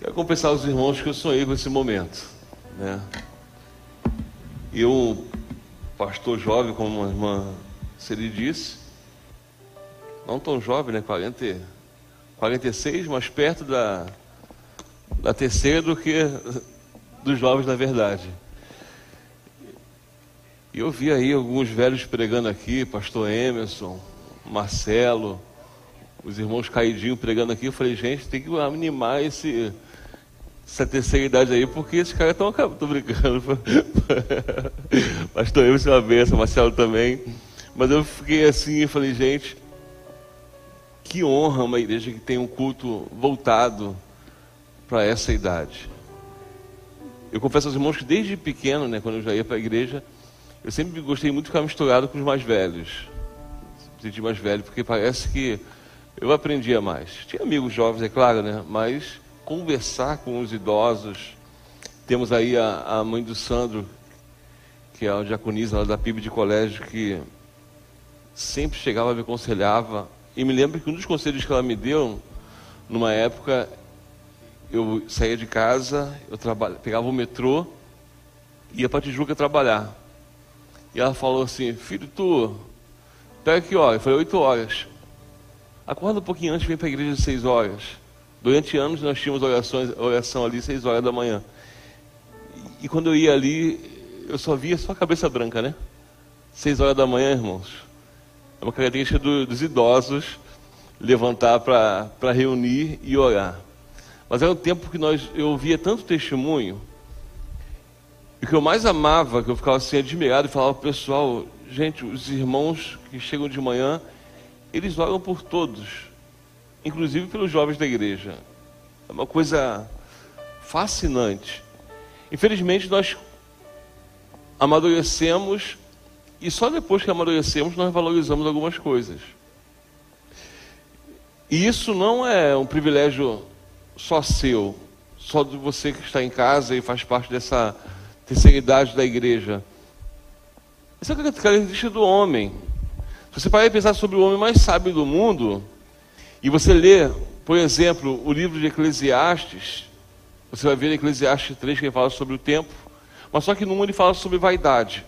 Quero confessar aos irmãos que eu sonhei com esse momento. Né? Eu, pastor jovem, como a irmã Seri disse, não tão jovem, né? 40, 46, mais perto da, da terceira do que dos jovens da verdade. E eu vi aí alguns velhos pregando aqui, pastor Emerson, Marcelo, os irmãos caidinho pregando aqui. Eu falei, gente, tem que animar esse, essa terceira idade aí, porque esses caras estão. Estou brincando. pastor Emerson é uma benção, Marcelo também. Mas eu fiquei assim e falei, gente, que honra uma igreja que tem um culto voltado para essa idade. Eu confesso aos irmãos que desde pequeno, né, quando eu já ia para a igreja, eu sempre gostei muito de ficar misturado com os mais velhos. Me senti mais velho, porque parece que eu aprendia mais. Tinha amigos jovens, é claro, né? Mas conversar com os idosos. Temos aí a, a mãe do Sandro, que é a diaconisa da PIB de colégio, que sempre chegava, me aconselhava. E me lembro que um dos conselhos que ela me deu, numa época, eu saía de casa, eu pegava o metrô, ia para Tijuca trabalhar. E ela falou assim: Filho, tu pega que hora? Eu falei: oito horas. Acorda um pouquinho antes, vem para a igreja às seis horas. Durante anos nós tínhamos orações, oração ali seis horas da manhã. E, quando eu ia ali, eu só via só a cabeça branca, né? Seis horas da manhã, irmãos. É uma característica do, dos idosos levantar para reunir e orar. Mas era um tempo que nós, eu ouvia tanto testemunho e o que eu mais amava, que eu ficava assim admirado e falava pessoal, gente, os irmãos que chegam de manhã, eles oram por todos, inclusive pelos jovens da igreja. É uma coisa fascinante. Infelizmente nós amadurecemos e só depois que amadurecemos nós valorizamos algumas coisas. E isso não é um privilégio só seu, só de você que está em casa e faz parte dessa terceira idade da igreja. Essa é característica do homem. Se você parar e pensar sobre o homem mais sábio do mundo, e você lê, por exemplo, o livro de Eclesiastes, você vai ver Eclesiastes 3 que ele fala sobre o tempo, mas só que no 1 ele fala sobre vaidade.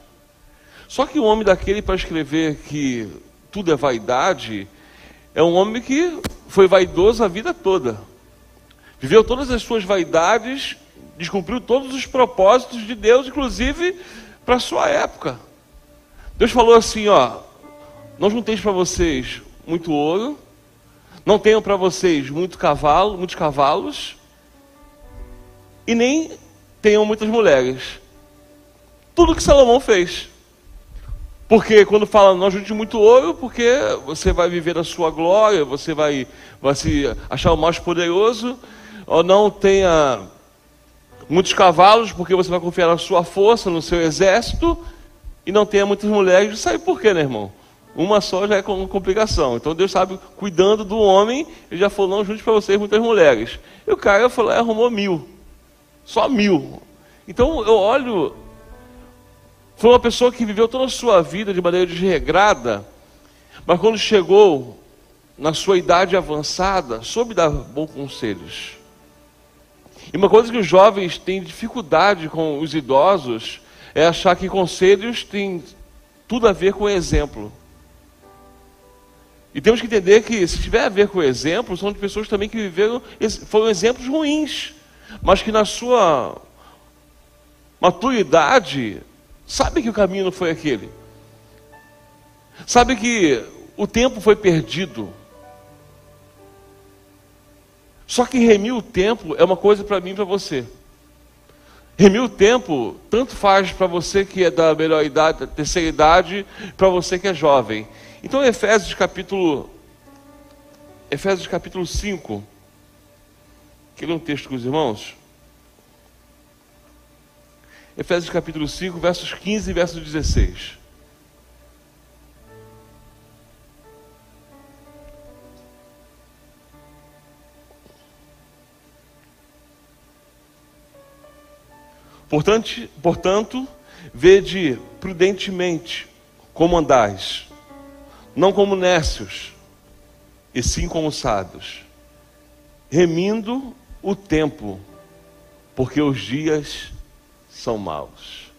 Só que o homem daquele para escrever que tudo é vaidade, é um homem que foi vaidoso a vida toda. Viveu todas as suas vaidades descumpriu todos os propósitos de Deus, inclusive para a sua época. Deus falou assim: ó, não junteis para vocês muito ouro, não tenham para vocês muito cavalo, muitos cavalos, e nem tenham muitas mulheres. Tudo que Salomão fez. Porque quando fala não junte muito ouro, porque você vai viver a sua glória, você vai, vai se achar o mais poderoso, ou não tenha muitos cavalos, porque você vai confiar na sua força, no seu exército, e não tenha muitas mulheres. Sabe por quê, né, irmão? Uma só já é com complicação. Então Deus sabe, cuidando do homem, ele já falou, não junte para vocês muitas mulheres. E o cara falou, arrumou mil. Só mil. Então eu olho, foi uma pessoa que viveu toda a sua vida de maneira desregrada, mas quando chegou na sua idade avançada, soube dar bons conselhos. E uma coisa que os jovens têm dificuldade com os idosos é achar que conselhos têm tudo a ver com exemplo. E temos que entender que, se tiver a ver com exemplo, são de pessoas também que viveram, foram exemplos ruins, mas que na sua maturidade, sabe que o caminho não foi aquele. Sabe que o tempo foi perdido. Só que remir o tempo é uma coisa para mim e para você. Remir o tempo, tanto faz para você que é da melhor idade, da terceira idade, para você que é jovem. Então, Efésios capítulo Efésios capítulo 5. Quer ler um texto com os irmãos? Efésios capítulo 5, versos 15 e verso 16. Portanto, portanto, vede prudentemente como andais, não como nécios, e sim como sábios, remindo o tempo, porque os dias são maus.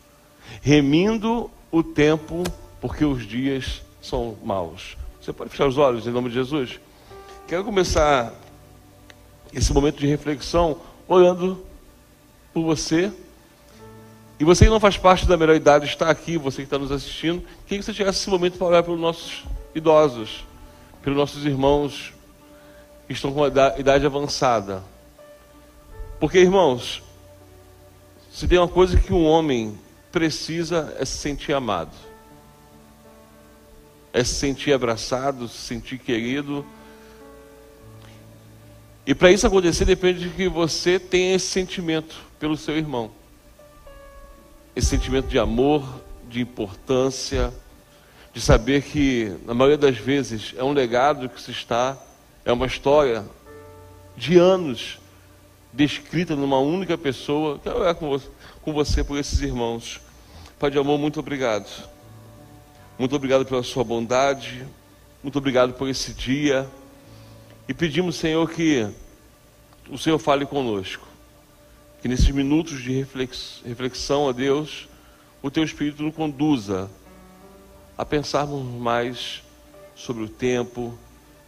Remindo o tempo, porque os dias são maus. Você pode fechar os olhos em nome de Jesus? Quero começar esse momento de reflexão olhando por você. E você que não faz parte da melhor idade está aqui, você que está nos assistindo, queria que você tivesse esse momento para olhar pelos nossos idosos, pelos nossos irmãos que estão com idade avançada. Porque, irmãos, se tem uma coisa que um homem precisa é se sentir amado, é se sentir abraçado, se sentir querido. E para isso acontecer depende de que você tenha esse sentimento pelo seu irmão. Esse sentimento de amor, de importância, de saber que, na maioria das vezes, é um legado que se está, é uma história de anos descrita numa única pessoa. Quero orar com você, por esses irmãos. Pai de amor, muito obrigado. Muito obrigado pela sua bondade. Muito obrigado por esse dia. E pedimos, Senhor, que o Senhor fale conosco. Que nesses minutos de reflexão a Deus, o teu Espírito nos conduza a pensarmos mais sobre o tempo,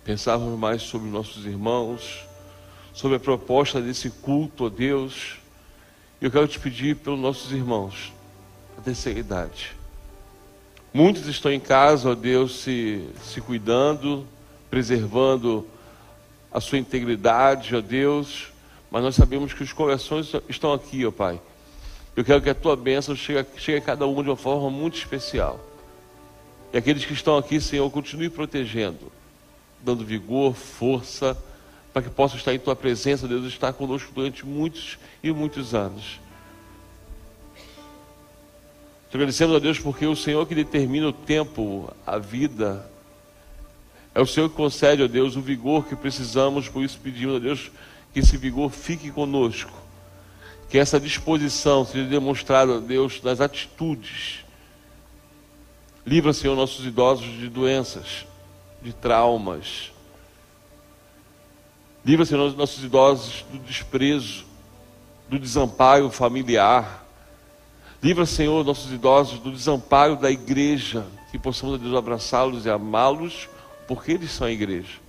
pensarmos mais sobre nossos irmãos, sobre a proposta desse culto a Deus. Eu quero te pedir pelos nossos irmãos da terceira idade. Muitos estão em casa, ó Deus, se, se cuidando, preservando a sua integridade, ó Deus, mas nós sabemos que os corações estão aqui, ó Pai. Eu quero que a tua bênção chegue, chegue a cada um de uma forma muito especial. E aqueles que estão aqui, Senhor, continue protegendo, dando vigor, força, para que possa estar em tua presença, Deus, estar conosco durante muitos e muitos anos. Te agradecemos a Deus porque o Senhor que determina o tempo, a vida, é o Senhor que concede a Deus o vigor que precisamos, por isso pedimos a Deus que esse vigor fique conosco, que essa disposição seja demonstrada a Deus nas atitudes. Livra, Senhor, nossos idosos de doenças, de traumas, Livra, Senhor, nossos idosos do desprezo, do desamparo familiar. Livra, Senhor, nossos idosos do desamparo da igreja, que possamos, Deus, abraçá-los e amá-los, porque eles são a igreja.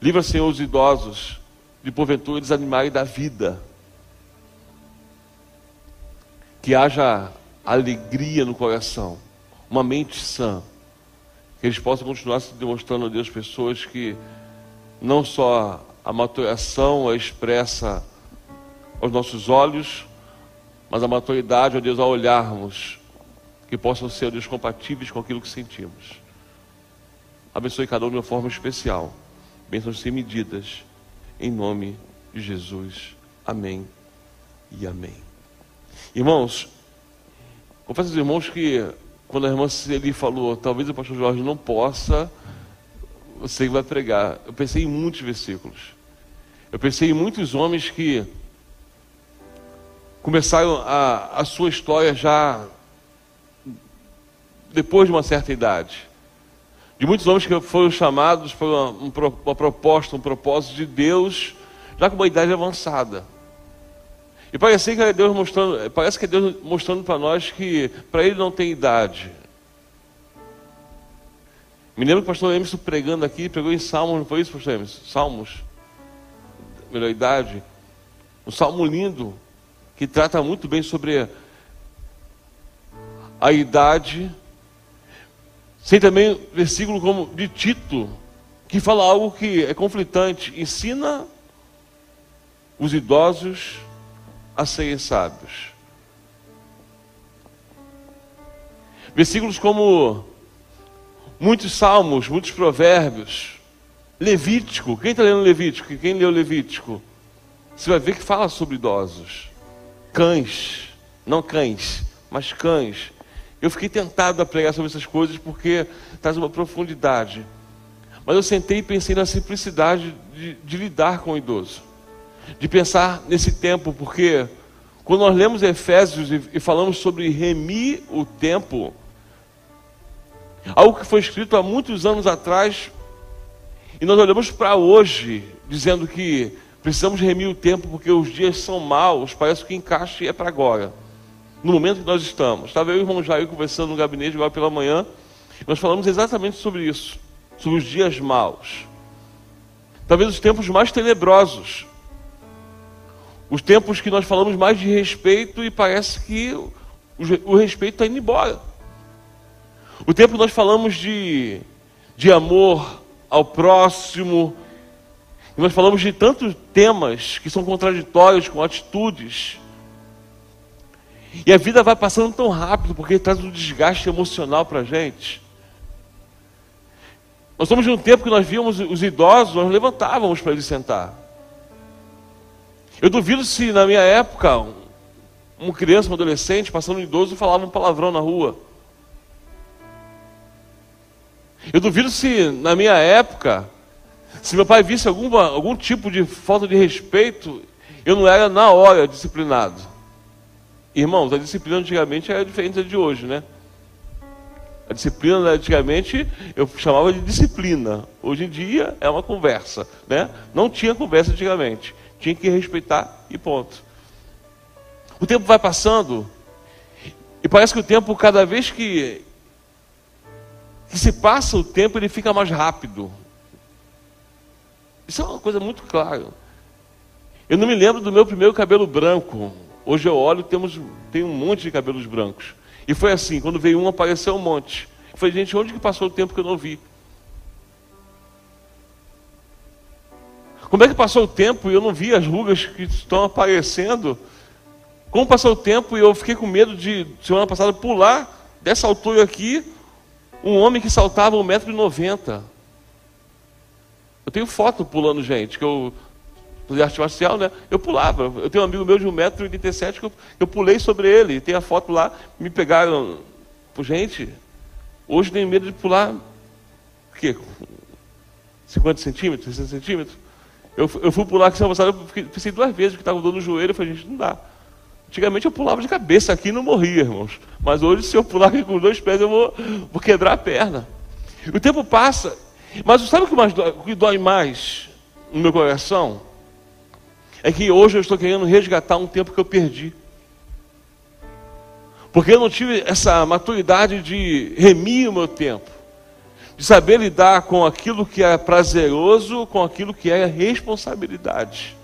Livra, Senhor, os idosos de porventura desanimarem da vida. Que haja alegria no coração, uma mente sã. Que eles possam continuar se demonstrando a Deus pessoas que não só a maturação é expressa aos nossos olhos, mas a maturidade, ó Deus, ao olharmos, que possam ser, ó Deus, compatíveis com aquilo que sentimos. Abençoe cada um de uma forma especial. Bênçãos sem medidas. Em nome de Jesus. Amém e amém. Irmãos, confesso aos irmãos que quando a irmã Celi falou, talvez o pastor Jorge não possa você vai pregar. Eu pensei em muitos versículos. Eu pensei em muitos homens que começaram a, a sua história já depois de uma certa idade. De muitos homens que foram chamados por uma, uma proposta, um propósito de Deus, já com uma idade avançada. E parece que é Deus mostrando, parece que é Deus mostrando para nós que para ele não tem idade. Me lembro que o pastor Emerson pregando aqui, pregou em Salmos, não foi isso, pastor Emerson? Salmos, melhor idade. Um salmo lindo, que trata muito bem sobre a idade. Sem também versículo como de Tito, que fala algo que é conflitante. Ensina os idosos a serem sábios. Versículos como muitos salmos, muitos provérbios. Levítico, quem está lendo Levítico? Quem leu Levítico? Você vai ver que fala sobre idosos. Cães, não cães, mas cães. Eu fiquei tentado a pregar sobre essas coisas porque traz uma profundidade. Mas eu sentei e pensei na simplicidade de, de lidar com o idoso. De pensar nesse tempo, porque quando nós lemos Efésios e, falamos sobre remir o tempo, Algo que foi escrito há muitos anos atrás, e nós olhamos para hoje, dizendo que precisamos remir o tempo porque os dias são maus, parece que encaixe é para agora, no momento que nós estamos. Estava eu e o irmão Jair conversando no gabinete agora pela manhã, nós falamos exatamente sobre isso, sobre os dias maus. Talvez os tempos mais tenebrosos, os tempos que nós falamos mais de respeito e parece que o respeito está indo embora. O tempo que nós falamos de, de amor ao próximo, e nós falamos de tantos temas que são contraditórios com atitudes. E a vida vai passando tão rápido porque traz um desgaste emocional para a gente. Nós somos de um tempo que nós víamos os idosos, nós levantávamos para eles sentar. Eu duvido se na minha época, uma criança, um adolescente, passando um idoso, falava um palavrão na rua. Eu duvido se na minha época, se meu pai visse alguma, algum tipo de falta de respeito, eu não era na hora disciplinado. Irmãos, a disciplina antigamente era diferente da de hoje, né? A disciplina antigamente eu chamava de disciplina. Hoje em dia é uma conversa, né? Não tinha conversa antigamente. Tinha que respeitar e ponto. O tempo vai passando e parece que o tempo cada vez que que se passa o tempo ele fica mais rápido. Isso é uma coisa muito clara. Eu não me lembro do meu primeiro cabelo branco. Hoje eu olho, temos tem um monte de cabelos brancos. E foi assim, quando veio um, apareceu um monte. Eu falei, gente, onde que passou o tempo que eu não vi? Como é que passou o tempo e eu não vi as rugas que estão aparecendo? Como passou o tempo e eu fiquei com medo de, semana passada, pular dessa altura aqui, um homem que saltava 1,90m. Eu tenho foto pulando gente, que eu de arte marcial, né? Eu pulava. Eu tenho um amigo meu de 1,87m que eu, eu pulei sobre ele. Tem a foto lá, me pegaram. Gente, hoje tenho medo de pular. O quê? 50 centímetros, 60 centímetros? Eu, eu fui pular aqui semana passada, eu pensei duas vezes que estava dando no joelho. Eu falei, gente, não dá. Antigamente eu pulava de cabeça aqui e não morria, irmãos. Mas hoje, se eu pular aqui com dois pés, eu vou, vou quebrar a perna. O tempo passa. Mas sabe o que, mais dói, o que dói mais no meu coração? é que hoje eu estou querendo resgatar um tempo que eu perdi. Porque eu não tive essa maturidade de remir o meu tempo, de saber lidar com aquilo que é prazeroso, com aquilo que é responsabilidade.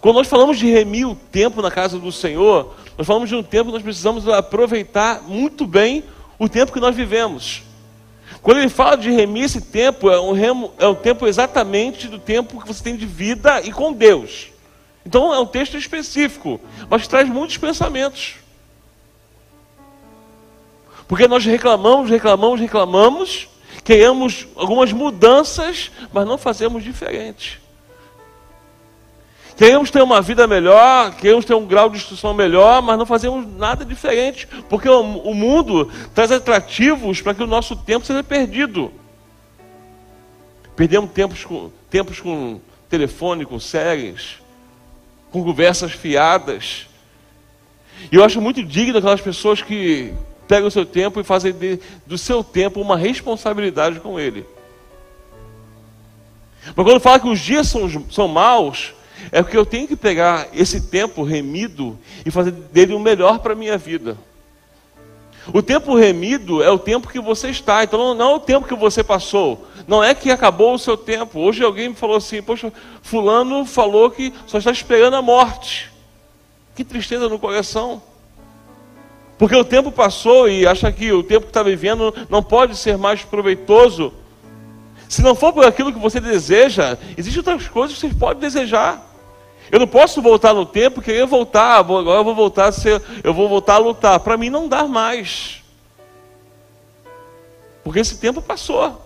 Quando nós falamos de remir o tempo na casa do Senhor, nós falamos de um tempo que nós precisamos aproveitar muito bem o tempo que nós vivemos. Quando ele fala de remir esse tempo, é um, remo, é um tempo exatamente do tempo que você tem de vida e com Deus. Então é um texto específico, mas traz muitos pensamentos. Porque nós reclamamos, reclamamos, reclamamos, queremos algumas mudanças, mas não fazemos diferente. Queremos ter uma vida melhor, queremos ter um grau de instrução melhor, mas não fazemos nada diferente, porque o, mundo traz atrativos para que o nosso tempo seja perdido. Perdemos tempos com, tempos com telefone, com séries, com conversas fiadas. E eu acho muito digno aquelas pessoas que pegam o seu tempo e fazem de, do seu tempo uma responsabilidade com ele. Mas quando fala que os dias são, são maus, é porque eu tenho que pegar esse tempo remido e fazer dele o melhor para a minha vida. O tempo remido é o tempo que você está, então não é o tempo que você passou, não é que acabou o seu tempo. Hoje alguém me falou assim: Poxa, Fulano falou que só está esperando a morte. Que tristeza no coração. Porque o tempo passou e acha que o tempo que está vivendo não pode ser mais proveitoso. Se não for por aquilo que você deseja, existem outras coisas que você pode desejar. Eu não posso voltar no tempo, querer voltar, agora eu vou voltar a ser, eu vou voltar a lutar. Para mim não dá mais. Porque esse tempo passou.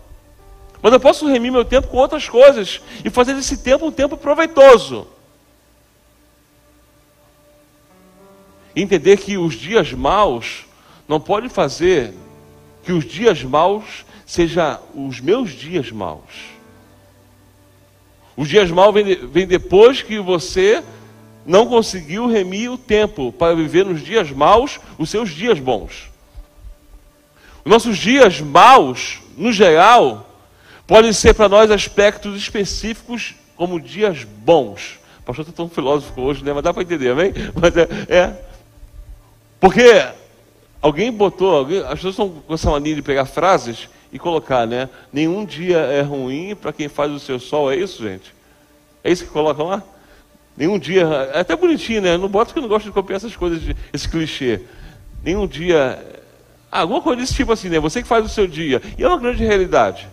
Mas eu posso remir meu tempo com outras coisas e fazer desse tempo um tempo proveitoso. Entender que os dias maus não pode fazer que os dias maus sejam os meus dias maus. Os dias maus vêm vem depois que você não conseguiu remir o tempo para viver nos dias maus os seus dias bons. Os nossos dias maus, no geral, podem ser para nós aspectos específicos como dias bons. O pastor está tão filósofo hoje, né? Mas dá para entender, amém? Mas é, é. Porque alguém botou, alguém, as pessoas estão com essa mania de pegar frases e colocar, né? Nenhum dia é ruim para quem faz o seu sol, é isso, gente? É isso que colocam lá? Nenhum dia, é até bonitinho, né? Não bota porque eu não gosto de copiar essas coisas, esse clichê. Nenhum dia, ah, alguma coisa desse tipo assim, né? Você que faz o seu dia. E é uma grande realidade.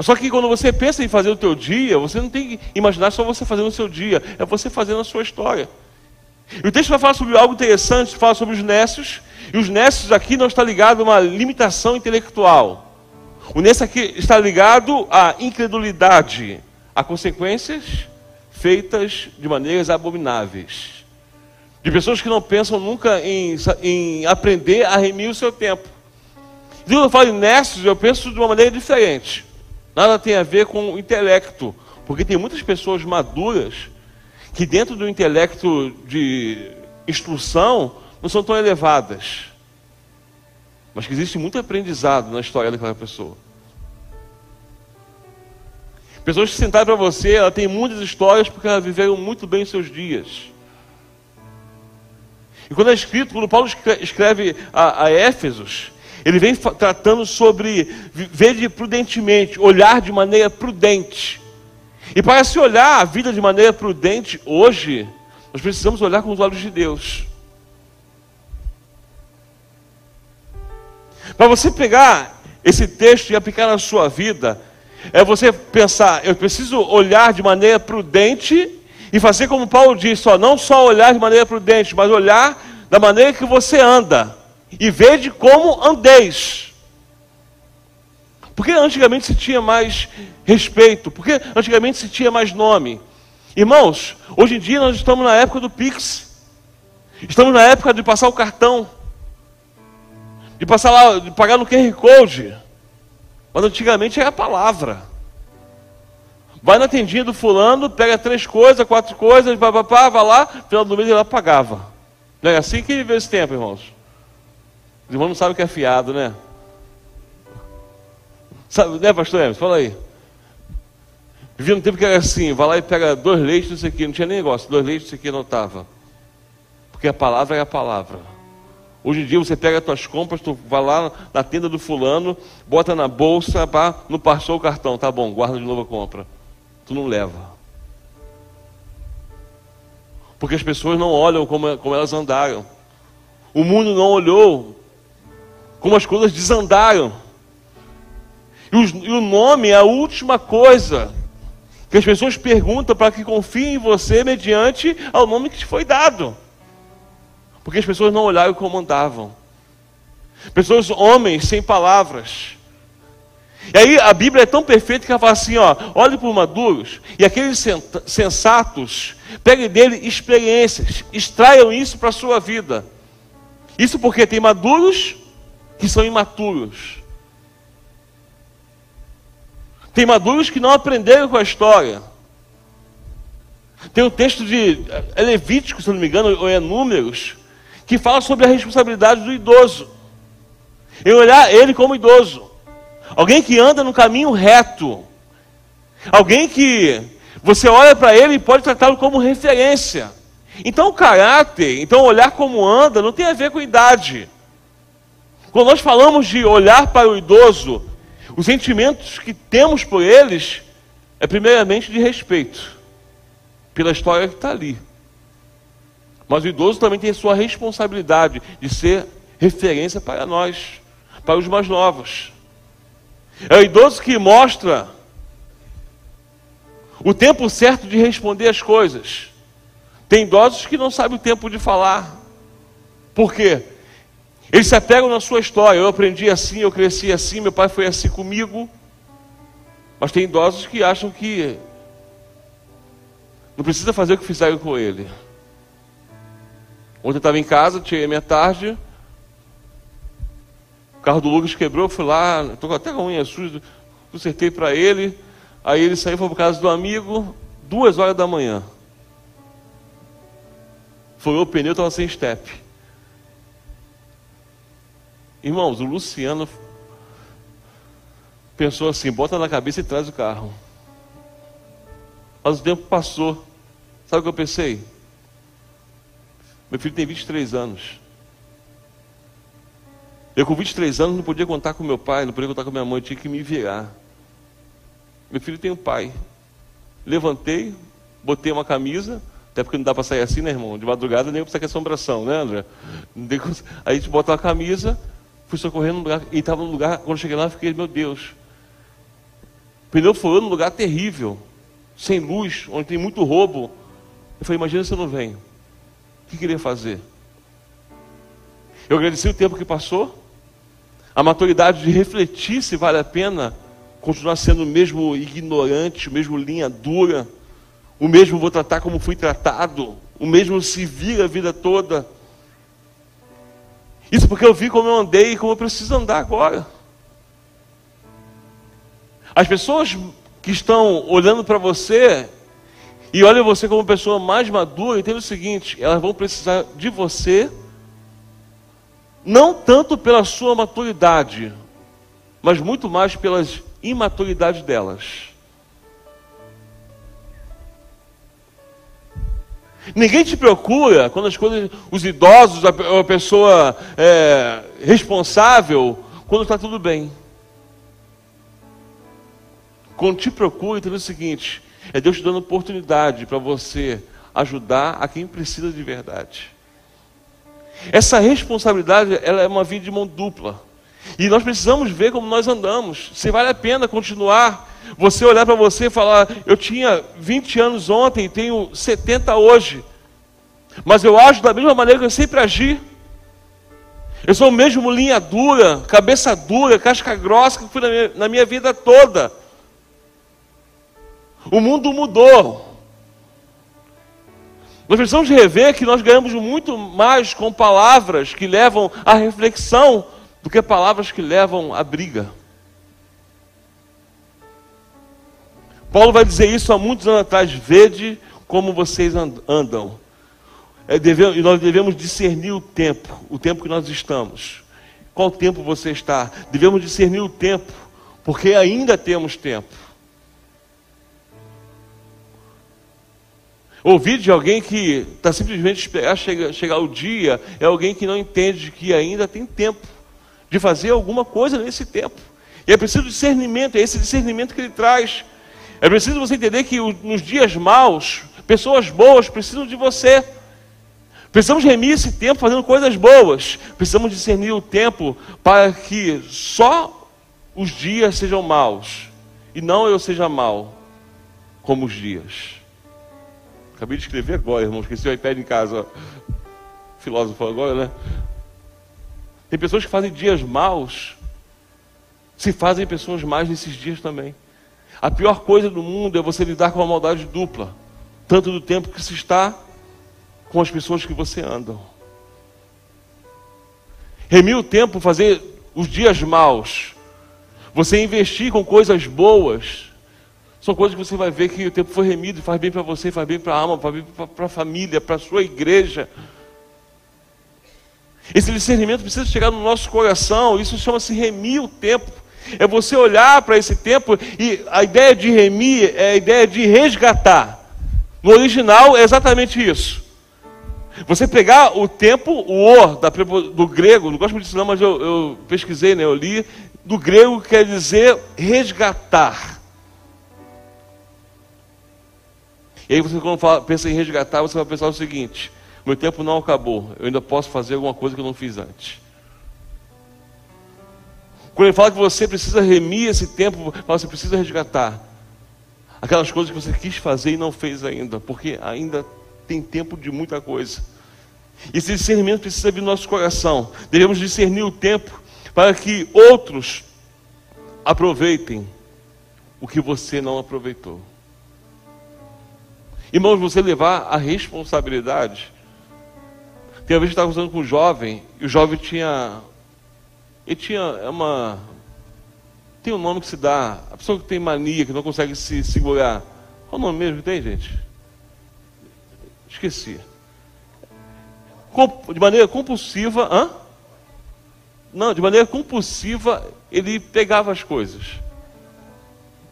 Só que quando você pensa em fazer o teu dia, você não tem que imaginar só você fazendo o seu dia, é você fazendo a sua história. E o texto vai falar sobre algo interessante, fala sobre os nécios, e os nécios aqui não está ligado a uma limitação intelectual. O nécio aqui está ligado à incredulidade, a consequências feitas de maneiras abomináveis. De pessoas que não pensam nunca em, em aprender a remir o seu tempo. E quando eu falo em nécios, eu penso de uma maneira diferente. Nada tem a ver com o intelecto, porque tem muitas pessoas maduras que dentro do intelecto de instrução não são tão elevadas. Mas que existe muito aprendizado na história daquela pessoa. Pessoas que sentaram para você, ela tem muitas histórias porque elas viveram muito bem os seus dias. E quando é escrito, quando Paulo escreve a, a Éfesos, ele vem tratando sobre ver prudentemente, olhar de maneira prudente. E para se olhar a vida de maneira prudente hoje, nós precisamos olhar com os olhos de Deus. Para você pegar esse texto e aplicar na sua vida, é você pensar, eu preciso olhar de maneira prudente e fazer como Paulo disse, ó, não só olhar de maneira prudente, mas olhar da maneira que você anda e ver de como andeis. Porque antigamente se tinha mais respeito, porque antigamente se tinha mais nome. Irmãos, hoje em dia nós estamos na época do Pix. Estamos na época de passar o cartão. De passar lá, de pagar no QR Code. Mas antigamente era a palavra. Vai na tendinha do fulano, pega três coisas, quatro coisas, papapá, vai lá, final do mês ele lá pagava. Não é assim que viveu esse tempo, irmãos? Os irmãos não sabem o que é fiado, né? Sabe, né, pastor Emerson? Fala aí. Vivia um tempo que era assim, vai lá e pega dois leites, isso aqui, não tinha nem negócio, dois leites, não estava. Porque a palavra é a palavra. Hoje em dia você pega as tuas compras, tu vai lá na tenda do fulano, bota na bolsa, pá, não passou o cartão, tá bom, guarda de novo a compra. Tu não leva. Porque as pessoas não olham como, como elas andaram. O mundo não olhou como as coisas desandaram. E, e o nome é a última coisa que as pessoas perguntam para que confiem em você mediante ao nome que te foi dado. Porque as pessoas não olharam como andavam. Pessoas, homens, sem palavras. E aí a Bíblia é tão perfeita que ela fala assim: ó, olhe para os maduros e aqueles sensatos, peguem dele experiências, extraiam isso para a sua vida. Isso porque tem maduros que são imaturos. Tem maduros que não aprenderam com a história. Tem um texto de é Levítico, se não me engano, ou é Números, que fala sobre a responsabilidade do idoso. Em olhar ele como idoso. Alguém que anda no caminho reto. Alguém que você olha para ele e pode tratá-lo como referência. Então o caráter, então olhar como anda, não tem a ver com idade. Quando nós falamos de olhar para o idoso, os sentimentos que temos por eles é primeiramente de respeito pela história que está ali. Mas o idoso também tem sua responsabilidade de ser referência para nós, para os mais novos. É o idoso que mostra o tempo certo de responder as coisas. Tem idosos que não sabem o tempo de falar. Por quê? Eles se apegam na sua história. Eu aprendi assim, eu cresci assim, meu pai foi assim comigo. Mas tem idosos que acham que não precisa fazer o que fizeram com ele. Ontem eu estava em casa, cheguei minha tarde. O carro do Lucas quebrou, fui lá, estou até com a unha suja, consertei para ele. Aí ele saiu, foi para casa do amigo, duas horas da manhã. Foi o pneu, estava sem step. Irmãos, o Luciano pensou assim: bota na cabeça e traz o carro. Mas o tempo passou. Sabe o que eu pensei? Meu filho tem 23 anos. Eu, com 23 anos, não podia contar com meu pai, não podia contar com minha mãe, tinha que me virar. Meu filho tem um pai. Levantei, botei uma camisa, até porque não dá para sair assim, né, irmão? De madrugada nem precisa que assombração, né, André? Aí a gente bota uma camisa, fui socorrendo no lugar, e estava no lugar, quando cheguei lá, fiquei, meu Deus. Pneu furou num lugar terrível, sem luz, onde tem muito roubo. Eu falei, imagina se eu não venho. O que queria fazer? Eu agradeci o tempo que passou, a maturidade de refletir se vale a pena continuar sendo o mesmo ignorante, o mesmo linha dura, o mesmo vou tratar como fui tratado, o mesmo se vira a vida toda. Isso porque eu vi como eu andei e como eu preciso andar agora. As pessoas que estão olhando para você e olham você como pessoa mais madura, entendem o seguinte: elas vão precisar de você, não tanto pela sua maturidade, mas muito mais pelas imaturidades delas. Ninguém te procura quando as coisas, os idosos, a, a pessoa é, responsável, quando está tudo bem. Quando te procura, então é o seguinte: é Deus te dando oportunidade para você ajudar a quem precisa de verdade. Essa responsabilidade ela é uma via de mão dupla. E nós precisamos ver como nós andamos. Se vale a pena continuar. Você olhar para você e falar: Eu tinha 20 anos ontem e tenho 70 hoje. Mas eu ajo da mesma maneira que eu sempre agi. Eu sou mesmo linha dura, cabeça dura, casca grossa que fui na minha, na minha vida toda. O mundo mudou. Nós precisamos rever que nós ganhamos muito mais com palavras que levam à reflexão do que palavras que levam à briga. Paulo vai dizer isso há muitos anos atrás: vede como vocês andam. É, e nós devemos discernir o tempo, o tempo que nós estamos. Qual tempo você está? Devemos discernir o tempo, porque ainda temos tempo. Ouvir de alguém que está simplesmente esperar chegar, chegar o dia é alguém que não entende que ainda tem tempo de fazer alguma coisa nesse tempo. E é preciso discernimento, é esse discernimento que ele traz. É preciso você entender que nos dias maus, pessoas boas precisam de você. Precisamos remir esse tempo fazendo coisas boas. Precisamos discernir o tempo para que só os dias sejam maus e não eu seja mal como os dias. Acabei de escrever agora, irmão. Esqueci o iPad em casa. Filósofo agora, né? Tem pessoas que fazem dias maus, se fazem pessoas mais nesses dias também. A pior coisa do mundo é você lidar com uma maldade dupla, tanto do tempo que se está com as pessoas que você anda. Remir o tempo, fazer os dias maus, você investir com coisas boas, são coisas que você vai ver que o tempo foi remido, faz bem para você, faz bem para a alma, faz bem para a família, para a sua igreja. Esse discernimento precisa chegar no nosso coração, isso chama-se remir o tempo. É você olhar para esse tempo e a ideia de remir é a ideia de resgatar. No original é exatamente isso. Você pegar o tempo, o or, da, do grego, não gosto muito disso não, mas eu, eu pesquisei, né, eu li, do grego quer dizer resgatar. E aí você quando fala, pensa em resgatar, você vai pensar o seguinte, meu tempo não acabou. Eu ainda posso fazer alguma coisa que eu não fiz antes. Quando ele fala que você precisa remir esse tempo, você precisa resgatar aquelas coisas que você quis fazer e não fez ainda, porque ainda tem tempo de muita coisa. Esse discernimento precisa vir no nosso coração. Devemos discernir o tempo para que outros aproveitem o que você não aproveitou. Irmãos, você levar a responsabilidade tem uma vez que eu estava conversando com um jovem, e o jovem tinha. Ele tinha é uma. Tem um nome que se dá. A pessoa que tem mania, que não consegue se segurar. Qual o nome mesmo que tem, gente? Esqueci. De maneira compulsiva. Hã? Não, de maneira compulsiva, ele pegava as coisas.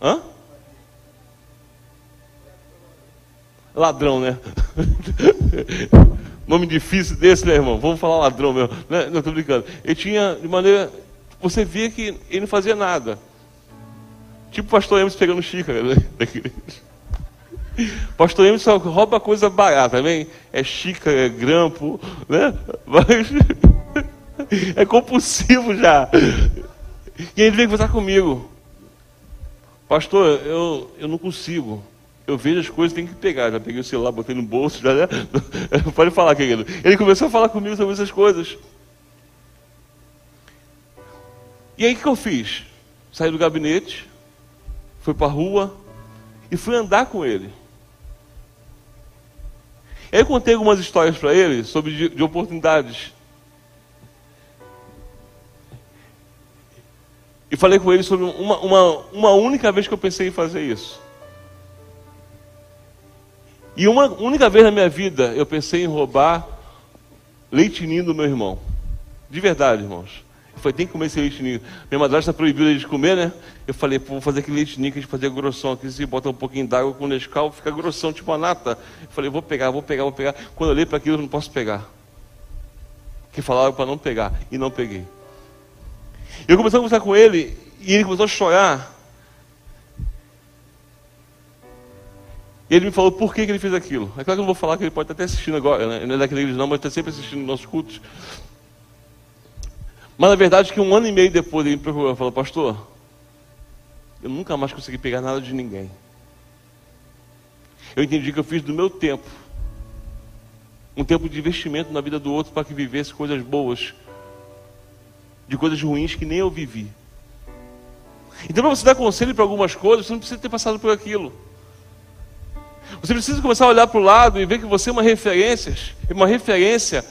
Hã? Ladrão, né? Nome difícil desse, né, irmão? Vamos falar ladrão mesmo. Não, não tô brincando. Ele tinha, de maneira. Você via que ele não fazia nada. Tipo o pastor Emerson pegando xícara né, da igreja. Pastor Emerson só rouba coisa barata, também. É xícara, é grampo, né? Mas é compulsivo já. E ele veio conversar comigo. Pastor, eu, eu não consigo. Eu vejo as coisas, tenho que pegar. Já peguei o celular, botei no bolso, já, né? Pode falar, querido. Ele começou a falar comigo sobre essas coisas. E aí o que eu fiz? Saí do gabinete, fui para a rua e fui andar com ele. Aí eu contei algumas histórias para ele sobre de, de oportunidades. E falei com ele sobre uma, uma, uma única vez que eu pensei em fazer isso. E uma única vez na minha vida eu pensei em roubar leitinho do meu irmão. De verdade, irmãos. Eu falei, tem que comer esse leitinho. Minha madrasta proibiu de comer, né? Eu falei, pô, vou fazer aquele leitinho que a gente fazia grossão aqui. Se bota um pouquinho d'água com Nescau, fica grossão, tipo a nata. Eu falei, vou pegar, vou pegar, vou pegar. Quando eu olhei para aquilo, eu não posso pegar. Que falaram para não pegar. E não peguei. Eu comecei a conversar com ele e ele começou a chorar. E ele me falou por que, que ele fez aquilo. É claro que eu não vou falar que ele pode estar até assistindo agora, né? Ele não é daquele igreja não, mas está sempre assistindo nossos cultos. Mas na verdade que um ano e meio depois ele me procurou e falou, pastor, eu nunca mais consegui pegar nada de ninguém. Eu entendi que eu fiz do meu tempo um tempo de investimento na vida do outro para que vivesse coisas boas, de coisas ruins que nem eu vivi. Então, para você dar conselho para algumas coisas, você não precisa ter passado por aquilo. Você precisa começar a olhar para o lado e ver que você é uma referência, uma referência,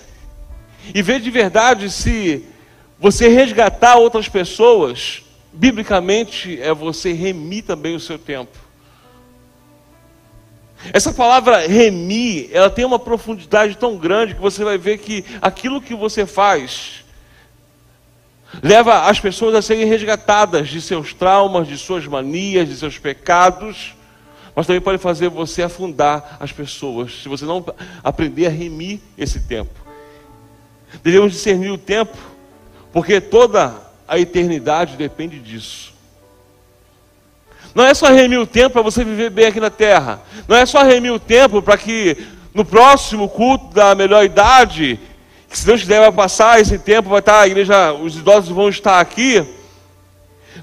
e ver de verdade se você resgatar outras pessoas, biblicamente, é você remir também o seu tempo. Essa palavra remir, ela tem uma profundidade tão grande que você vai ver que aquilo que você faz leva as pessoas a serem resgatadas de seus traumas, de suas manias, de seus pecados, mas também pode fazer você afundar as pessoas, se você não aprender a remir esse tempo. Devemos discernir o tempo, porque toda a eternidade depende disso. Não é só remir o tempo para você viver bem aqui na terra. Não é só remir o tempo para que no próximo culto da melhor idade que se Deus quiser vai passar esse tempo, vai estar a igreja, os idosos vão estar aqui.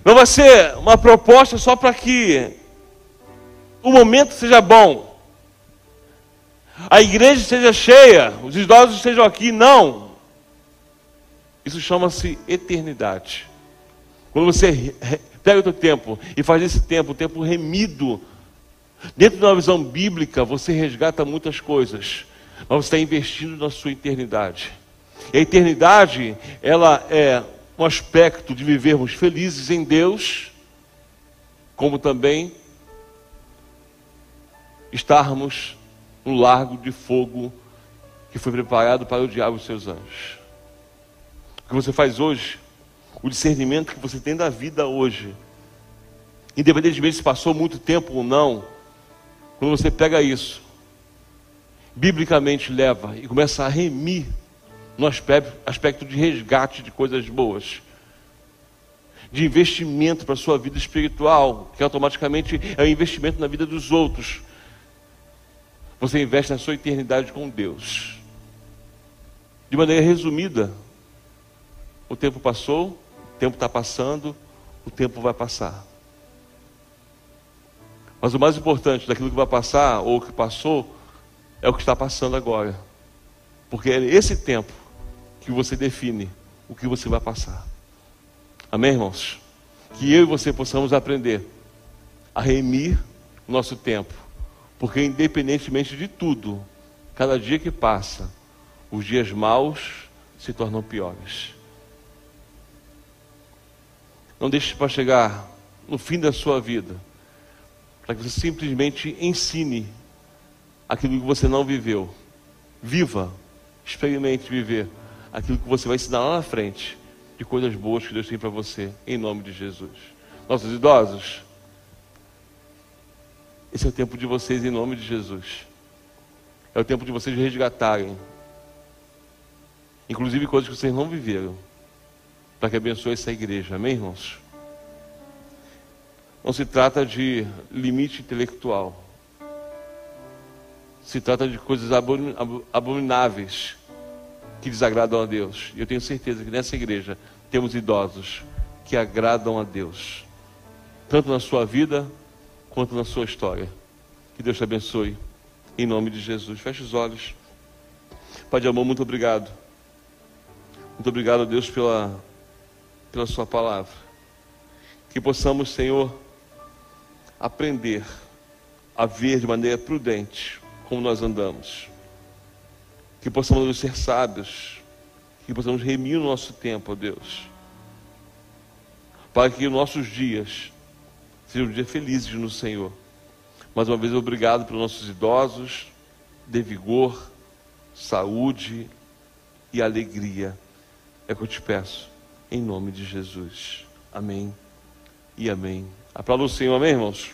Não vai ser uma proposta só para que o momento seja bom, a igreja esteja cheia, os idosos estejam aqui, não. Isso chama-se eternidade. Quando você pega o teu tempo e faz esse tempo, o tempo remido, dentro de uma visão bíblica, você resgata muitas coisas, mas você está investindo na sua eternidade. E a eternidade, ela é um aspecto de vivermos felizes em Deus, como também estarmos no largo de fogo que foi preparado para o diabo e seus anjos. O que você faz hoje, o discernimento que você tem da vida hoje, independentemente se passou muito tempo ou não, quando você pega isso, biblicamente leva e começa a remir no aspecto de resgate de coisas boas, de investimento para a sua vida espiritual, que automaticamente é um investimento na vida dos outros. Você investe na sua eternidade com Deus. De maneira resumida, o tempo passou, o tempo está passando, o tempo vai passar. Mas o mais importante daquilo que vai passar, ou que passou, é o que está passando agora. Porque é esse tempo que você define o que você vai passar. Amém, irmãos? Que eu e você possamos aprender a remir o nosso tempo, porque independentemente de tudo, cada dia que passa, os dias maus se tornam piores. Não deixe para chegar no fim da sua vida, para que você simplesmente ensine aquilo que você não viveu. Viva, experimente viver aquilo que você vai ensinar lá na frente de coisas boas que Deus tem para você, em nome de Jesus. Nossos idosos, Esse é o tempo de vocês, em nome de Jesus. É o tempo de vocês resgatarem, inclusive coisas que vocês não viveram, para que abençoe essa igreja. Amém, irmãos? Não se trata de limite intelectual. Se trata de coisas abomináveis que desagradam a Deus. E eu tenho certeza que nessa igreja temos idosos que agradam a Deus, tanto na sua vida quanto na sua história. Que Deus te abençoe, em nome de Jesus. Feche os olhos. Pai de amor, muito obrigado. Muito obrigado, Deus, pela, pela Sua palavra. Que possamos, Senhor, aprender a ver de maneira prudente como nós andamos. Que possamos ser sábios, que possamos remir o nosso tempo, ó Deus, para que os nossos dias sejam dias felizes no Senhor. Mais uma vez, obrigado pelos nossos idosos, de vigor, saúde e alegria. É o que eu te peço, em nome de Jesus. Amém e amém. Aplauda o Senhor, amém, irmãos?